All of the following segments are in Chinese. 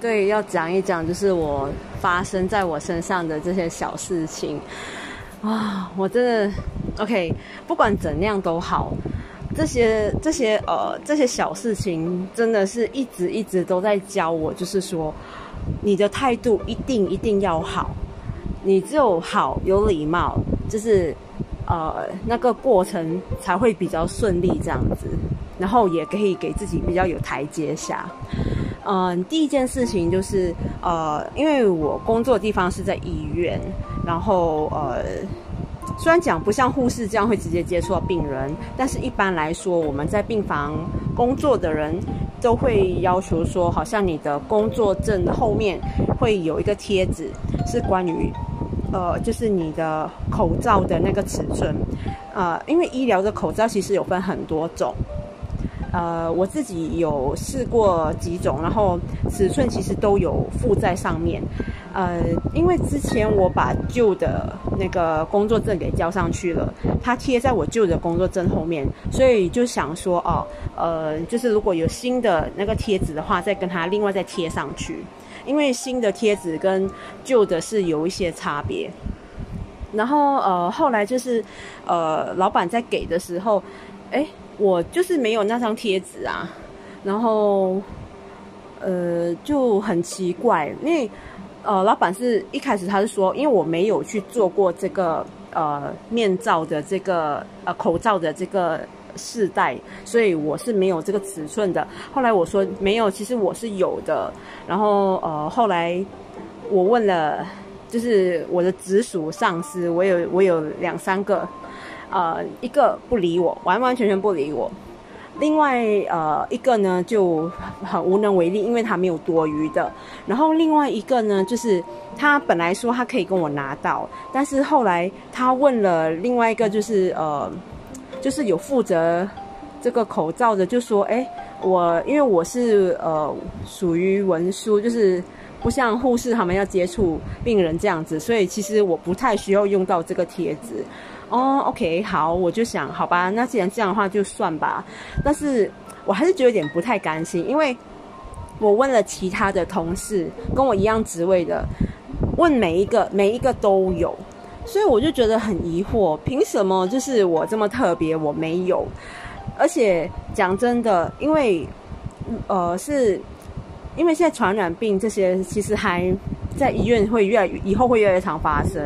对，要讲一讲，就是我发生在我身上的这些小事情啊，我真的 OK，不管怎样都好，这些这些呃这些小事情，真的是一直一直都在教我，就是说，你的态度一定一定要好，你只有好有礼貌，就是呃那个过程才会比较顺利这样子，然后也可以给自己比较有台阶下。嗯，第一件事情就是，呃，因为我工作的地方是在医院，然后呃，虽然讲不像护士这样会直接接触到病人，但是一般来说，我们在病房工作的人都会要求说，好像你的工作证后面会有一个贴纸，是关于，呃，就是你的口罩的那个尺寸，呃，因为医疗的口罩其实有分很多种。呃，我自己有试过几种，然后尺寸其实都有附在上面。呃，因为之前我把旧的那个工作证给交上去了，它贴在我旧的工作证后面，所以就想说，哦，呃，就是如果有新的那个贴纸的话，再跟它另外再贴上去，因为新的贴纸跟旧的是有一些差别。然后呃，后来就是呃，老板在给的时候，哎。我就是没有那张贴纸啊，然后，呃，就很奇怪，因为，呃，老板是一开始他是说，因为我没有去做过这个呃面罩的这个呃口罩的这个试戴，所以我是没有这个尺寸的。后来我说没有，其实我是有的。然后呃，后来我问了，就是我的直属上司，我有我有两三个。呃，一个不理我，完完全全不理我。另外，呃，一个呢就很无能为力，因为他没有多余的。然后另外一个呢，就是他本来说他可以跟我拿到，但是后来他问了另外一个，就是呃，就是有负责这个口罩的，就说，哎，我因为我是呃属于文书，就是不像护士他们要接触病人这样子，所以其实我不太需要用到这个贴纸。哦，OK，好，我就想，好吧，那既然这样的话，就算吧。但是我还是觉得有点不太甘心，因为我问了其他的同事，跟我一样职位的，问每一个，每一个都有，所以我就觉得很疑惑，凭什么就是我这么特别，我没有？而且讲真的，因为呃，是因为现在传染病这些，其实还。在医院会越来以后会越来越常发生。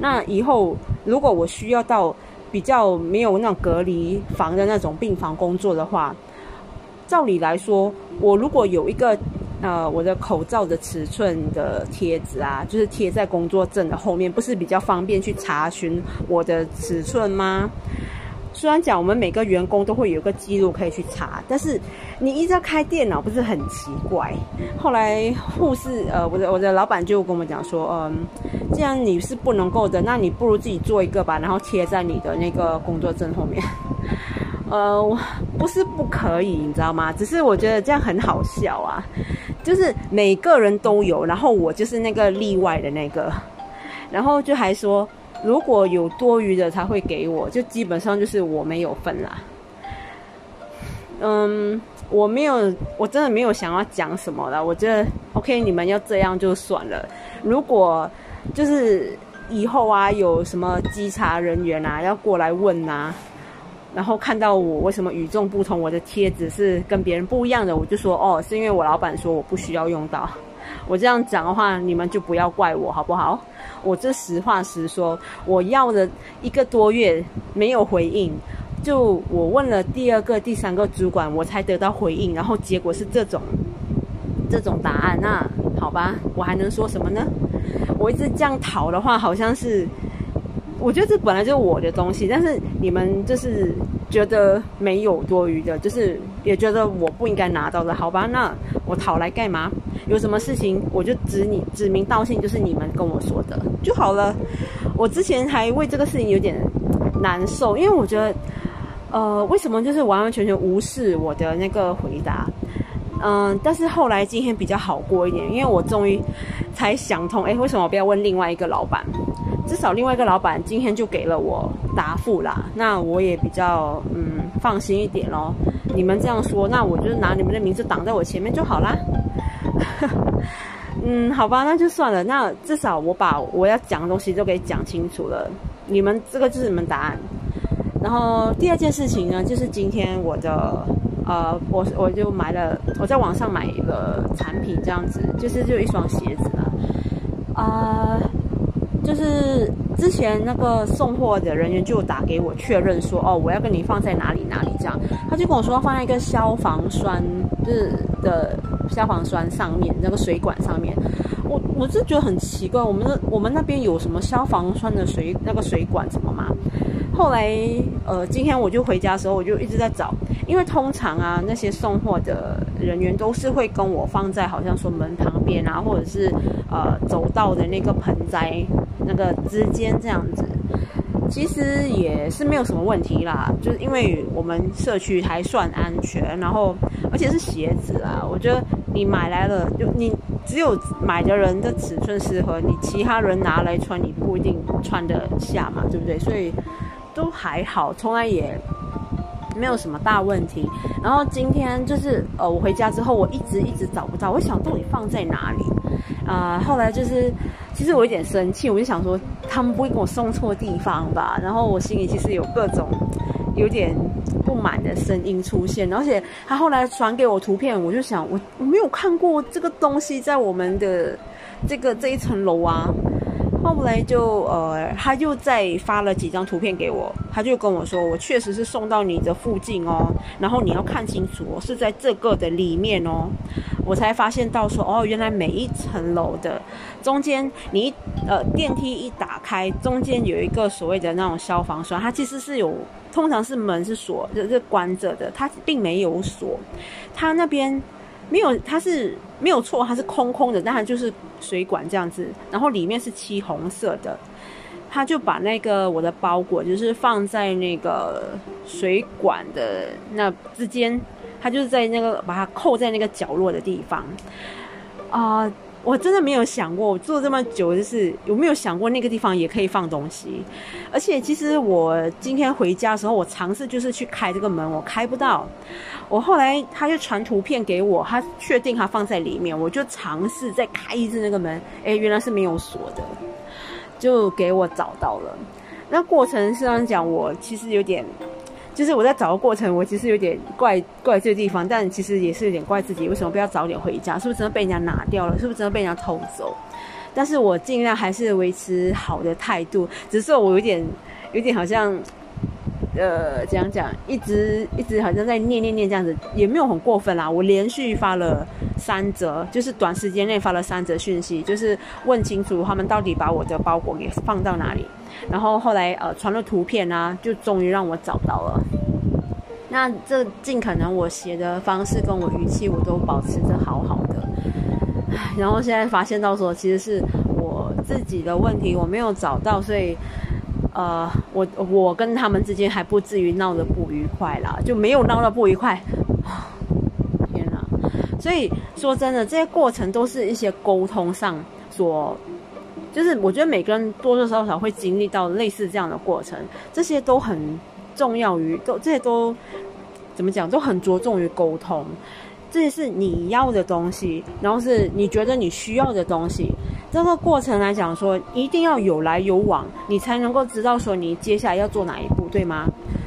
那以后如果我需要到比较没有那种隔离房的那种病房工作的话，照理来说，我如果有一个呃我的口罩的尺寸的贴纸啊，就是贴在工作证的后面，不是比较方便去查询我的尺寸吗？虽然讲我们每个员工都会有个记录可以去查，但是你一直要开电脑，不是很奇怪？后来护士呃，我的我的老板就跟我们讲说，嗯，既然你是不能够的，那你不如自己做一个吧，然后贴在你的那个工作证后面。呃，不是不可以，你知道吗？只是我觉得这样很好笑啊，就是每个人都有，然后我就是那个例外的那个，然后就还说。如果有多余的他会给我，就基本上就是我没有份啦。嗯，我没有，我真的没有想要讲什么了。我觉得 OK，你们要这样就算了。如果就是以后啊，有什么稽查人员啊要过来问啊，然后看到我为什么与众不同，我的贴纸是跟别人不一样的，我就说哦，是因为我老板说我不需要用到。我这样讲的话，你们就不要怪我好不好？我这实话实说，我要了一个多月没有回应，就我问了第二个、第三个主管，我才得到回应，然后结果是这种这种答案。那好吧，我还能说什么呢？我一直这样讨的话，好像是我觉得这本来就是我的东西，但是你们就是觉得没有多余的，就是也觉得我不应该拿到的，好吧？那我讨来干嘛？有什么事情我就指你指名道姓，就是你们跟我说的就好了。我之前还为这个事情有点难受，因为我觉得，呃，为什么就是完完全全无视我的那个回答？嗯，但是后来今天比较好过一点，因为我终于才想通，哎，为什么我不要问另外一个老板？至少另外一个老板今天就给了我答复啦，那我也比较嗯放心一点咯。你们这样说，那我就拿你们的名字挡在我前面就好啦。嗯，好吧，那就算了。那至少我把我要讲的东西都给讲清楚了。你们这个就是你们答案。然后第二件事情呢，就是今天我的呃，我我就买了，我在网上买一个产品，这样子就是就一双鞋子了。啊，就是之前那个送货的人员就打给我确认说，哦，我要跟你放在哪里哪里这样。他就跟我说放在一个消防栓，就是的消防栓上面那个水管上面。我我是觉得很奇怪，我们的我们那边有什么消防栓的水那个水管什么吗？后来，呃，今天我就回家的时候，我就一直在找，因为通常啊，那些送货的人员都是会跟我放在好像说门旁边啊，或者是呃走道的那个盆栽那个之间这样子，其实也是没有什么问题啦，就是因为我们社区还算安全，然后而且是鞋子啦，我觉得你买来了就你只有买的人的尺寸适合你，其他人拿来穿你不一定穿得下嘛，对不对？所以。都还好，从来也没有什么大问题。然后今天就是呃，我回家之后，我一直一直找不到，我想到底放在哪里啊？后来就是其实我有点生气，我就想说他们不会给我送错地方吧？然后我心里其实有各种有点不满的声音出现。而且他后来传给我图片，我就想我我没有看过这个东西在我们的这个这一层楼啊。后来就呃，他就再发了几张图片给我，他就跟我说，我确实是送到你的附近哦，然后你要看清楚，是在这个的里面哦，我才发现到说，哦，原来每一层楼的中间，你呃电梯一打开，中间有一个所谓的那种消防栓，它其实是有，通常是门是锁，就是关着的，它并没有锁，它那边。没有，它是没有错，它是空空的，但它就是水管这样子，然后里面是漆红色的，他就把那个我的包裹就是放在那个水管的那之间，他就是在那个把它扣在那个角落的地方，啊。我真的没有想过，我做这么久，就是有没有想过那个地方也可以放东西？而且其实我今天回家的时候，我尝试就是去开这个门，我开不到。我后来他就传图片给我，他确定他放在里面，我就尝试再开一次那个门，哎，原来是没有锁的，就给我找到了。那过程虽然讲，我其实有点。就是我在找的过程，我其实有点怪怪这个地方，但其实也是有点怪自己，为什么不要早点回家？是不是真的被人家拿掉了？是不是真的被人家偷走？但是我尽量还是维持好的态度，只是我有点有点好像，呃，怎样讲？一直一直好像在念念念这样子，也没有很过分啦。我连续发了三则，就是短时间内发了三则讯息，就是问清楚他们到底把我的包裹给放到哪里。然后后来呃传了图片啊，就终于让我找到了。那这尽可能我写的方式跟我语气我都保持着好好的。然后现在发现到说其实是我自己的问题，我没有找到，所以呃我我跟他们之间还不至于闹得不愉快啦，就没有闹得不愉快。天哪！所以说真的，这些过程都是一些沟通上所。就是我觉得每个人多多少少会经历到类似这样的过程，这些都很重要于都这些都怎么讲都很着重于沟通，这是你要的东西，然后是你觉得你需要的东西，这个过程来讲说一定要有来有往，你才能够知道说你接下来要做哪一步，对吗？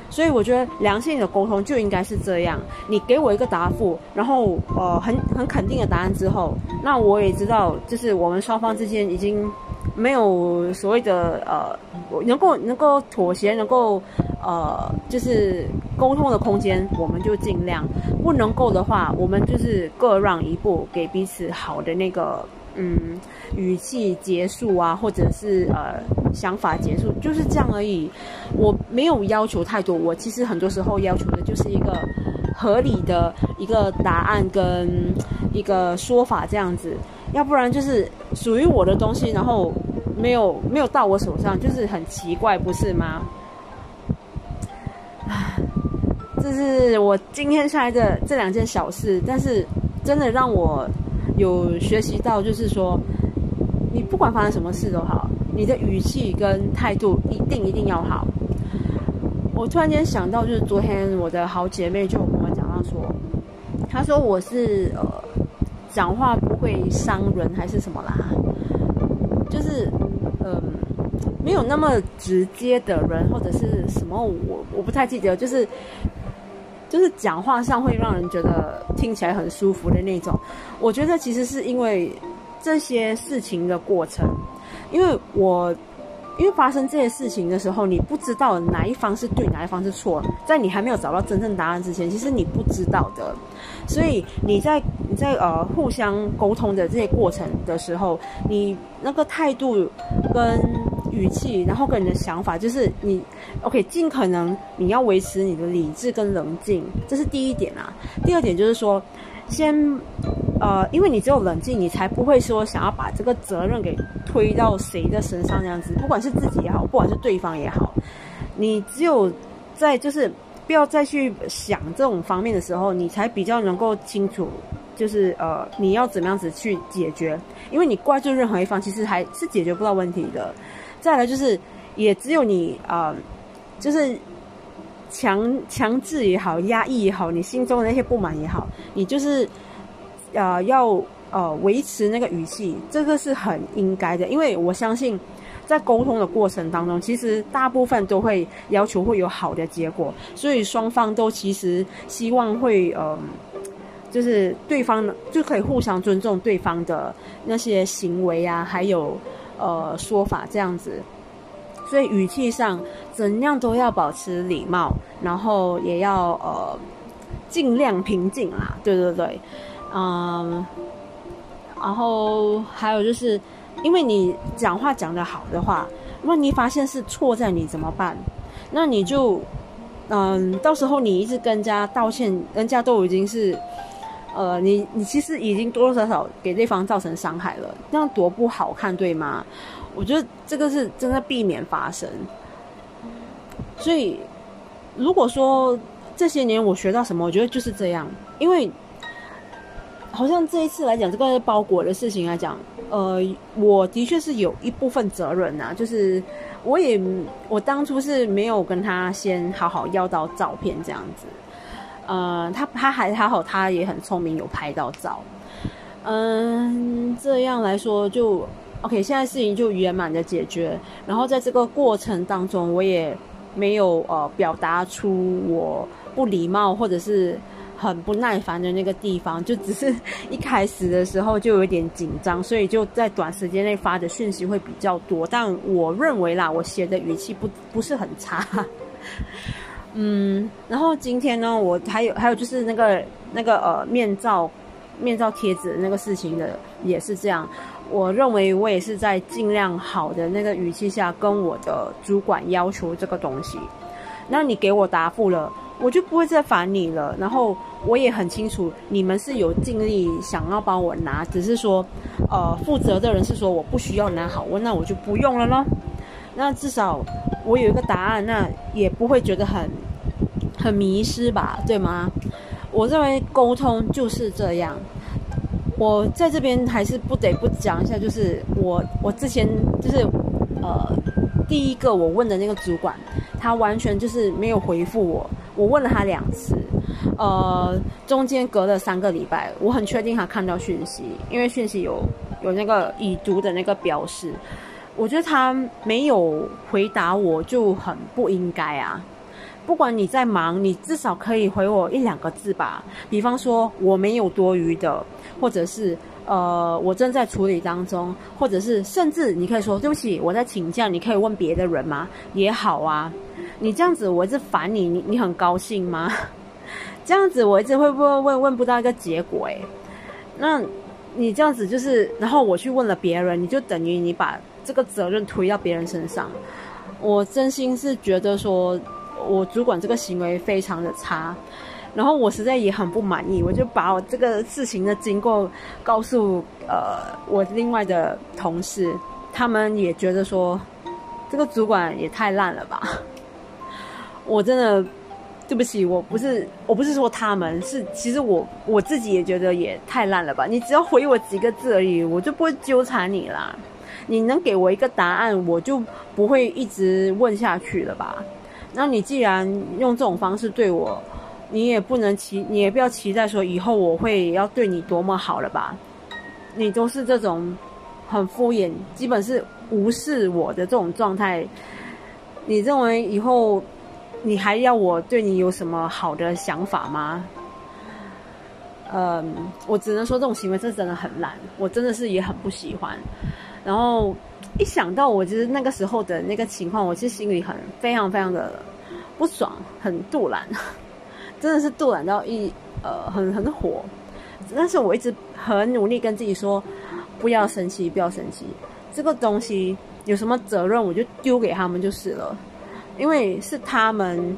所以我觉得良性的沟通就应该是这样，你给我一个答复，然后呃很很肯定的答案之后，那我也知道就是我们双方之间已经。没有所谓的呃，能够能够妥协，能够呃，就是沟通的空间，我们就尽量；不能够的话，我们就是各让一步，给彼此好的那个嗯语气结束啊，或者是呃想法结束，就是这样而已。我没有要求太多，我其实很多时候要求的就是一个合理的一个答案跟一个说法这样子。要不然就是属于我的东西，然后没有没有到我手上，就是很奇怪，不是吗？这是我今天下来的这两件小事，但是真的让我有学习到，就是说，你不管发生什么事都好，你的语气跟态度一定一定要好。我突然间想到，就是昨天我的好姐妹就跟我讲到说，她说我是呃。讲话不会伤人还是什么啦，就是嗯，没有那么直接的人或者是什么，我我不太记得，就是就是讲话上会让人觉得听起来很舒服的那种。我觉得其实是因为这些事情的过程，因为我。因为发生这些事情的时候，你不知道哪一方是对，哪一方是错，在你还没有找到真正答案之前，其实你不知道的。所以你在你在呃互相沟通的这些过程的时候，你那个态度跟语气，然后跟你的想法，就是你 OK，尽可能你要维持你的理智跟冷静，这是第一点啊。第二点就是说。先，呃，因为你只有冷静，你才不会说想要把这个责任给推到谁的身上这样子，不管是自己也好，不管是对方也好，你只有在就是不要再去想这种方面的时候，你才比较能够清楚，就是呃你要怎么样子去解决，因为你怪罪任何一方，其实还是解决不到问题的。再来就是，也只有你啊，就是。强强制也好，压抑也好，你心中的那些不满也好，你就是，呃，要呃维持那个语气，这个是很应该的。因为我相信，在沟通的过程当中，其实大部分都会要求会有好的结果，所以双方都其实希望会呃，就是对方就可以互相尊重对方的那些行为啊，还有呃说法这样子。所以语气上怎样都要保持礼貌，然后也要呃尽量平静啦，对对对，嗯，然后还有就是，因为你讲话讲得好的话，如果你发现是错在你怎么办？那你就嗯，到时候你一直跟人家道歉，人家都已经是呃，你你其实已经多多少少给对方造成伤害了，那样多不好看，对吗？我觉得这个是真的避免发生，所以如果说这些年我学到什么，我觉得就是这样。因为好像这一次来讲，这个包裹的事情来讲，呃，我的确是有一部分责任呐。就是我也我当初是没有跟他先好好要到照片这样子，呃，他他还还好，他也很聪明，有拍到照。嗯，这样来说就。OK，现在事情就圆满的解决。然后在这个过程当中，我也没有呃表达出我不礼貌或者是很不耐烦的那个地方，就只是一开始的时候就有点紧张，所以就在短时间内发的讯息会比较多。但我认为啦，我写的语气不不是很差。嗯，然后今天呢，我还有还有就是那个那个呃面罩面罩贴纸那个事情的也是这样。我认为我也是在尽量好的那个语气下跟我的主管要求这个东西，那你给我答复了，我就不会再烦你了。然后我也很清楚你们是有尽力想要帮我拿，只是说，呃，负责的人是说我不需要拿好，我那我就不用了咯。那至少我有一个答案，那也不会觉得很很迷失吧，对吗？我认为沟通就是这样。我在这边还是不得不讲一下，就是我我之前就是呃第一个我问的那个主管，他完全就是没有回复我，我问了他两次，呃中间隔了三个礼拜，我很确定他看到讯息，因为讯息有有那个已读的那个标识，我觉得他没有回答我就很不应该啊。不管你在忙，你至少可以回我一两个字吧。比方说我没有多余的，或者是呃我正在处理当中，或者是甚至你可以说对不起，我在请假，你可以问别的人吗？也好啊。你这样子我一直烦你，你你很高兴吗？这样子我一直会不会问问不到一个结果诶。那你这样子就是，然后我去问了别人，你就等于你把这个责任推到别人身上。我真心是觉得说。我主管这个行为非常的差，然后我实在也很不满意，我就把我这个事情的经过告诉呃我另外的同事，他们也觉得说这个主管也太烂了吧。我真的对不起，我不是我不是说他们是，其实我我自己也觉得也太烂了吧。你只要回我几个字而已，我就不会纠缠你啦。你能给我一个答案，我就不会一直问下去了吧。那你既然用这种方式对我，你也不能期，你也不要期待说以后我会要对你多么好了吧？你都是这种很敷衍，基本是无视我的这种状态。你认为以后你还要我对你有什么好的想法吗？嗯，我只能说这种行为是真的很懒，我真的是也很不喜欢。然后一想到我就是那个时候的那个情况，我其实心里很非常非常的不爽，很杜懒，真的是杜懒到一呃很很火。但是我一直很努力跟自己说，不要生气，不要生气。这个东西有什么责任，我就丢给他们就是了，因为是他们。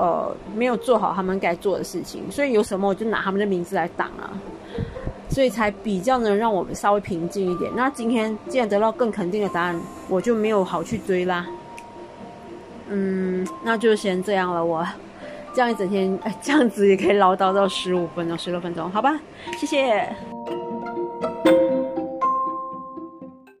呃，没有做好他们该做的事情，所以有什么我就拿他们的名字来挡啊，所以才比较能让我们稍微平静一点。那今天既然得到更肯定的答案，我就没有好去追啦。嗯，那就先这样了。我这样一整天，哎，这样子也可以唠叨到十五分钟、十六分钟，好吧？谢谢。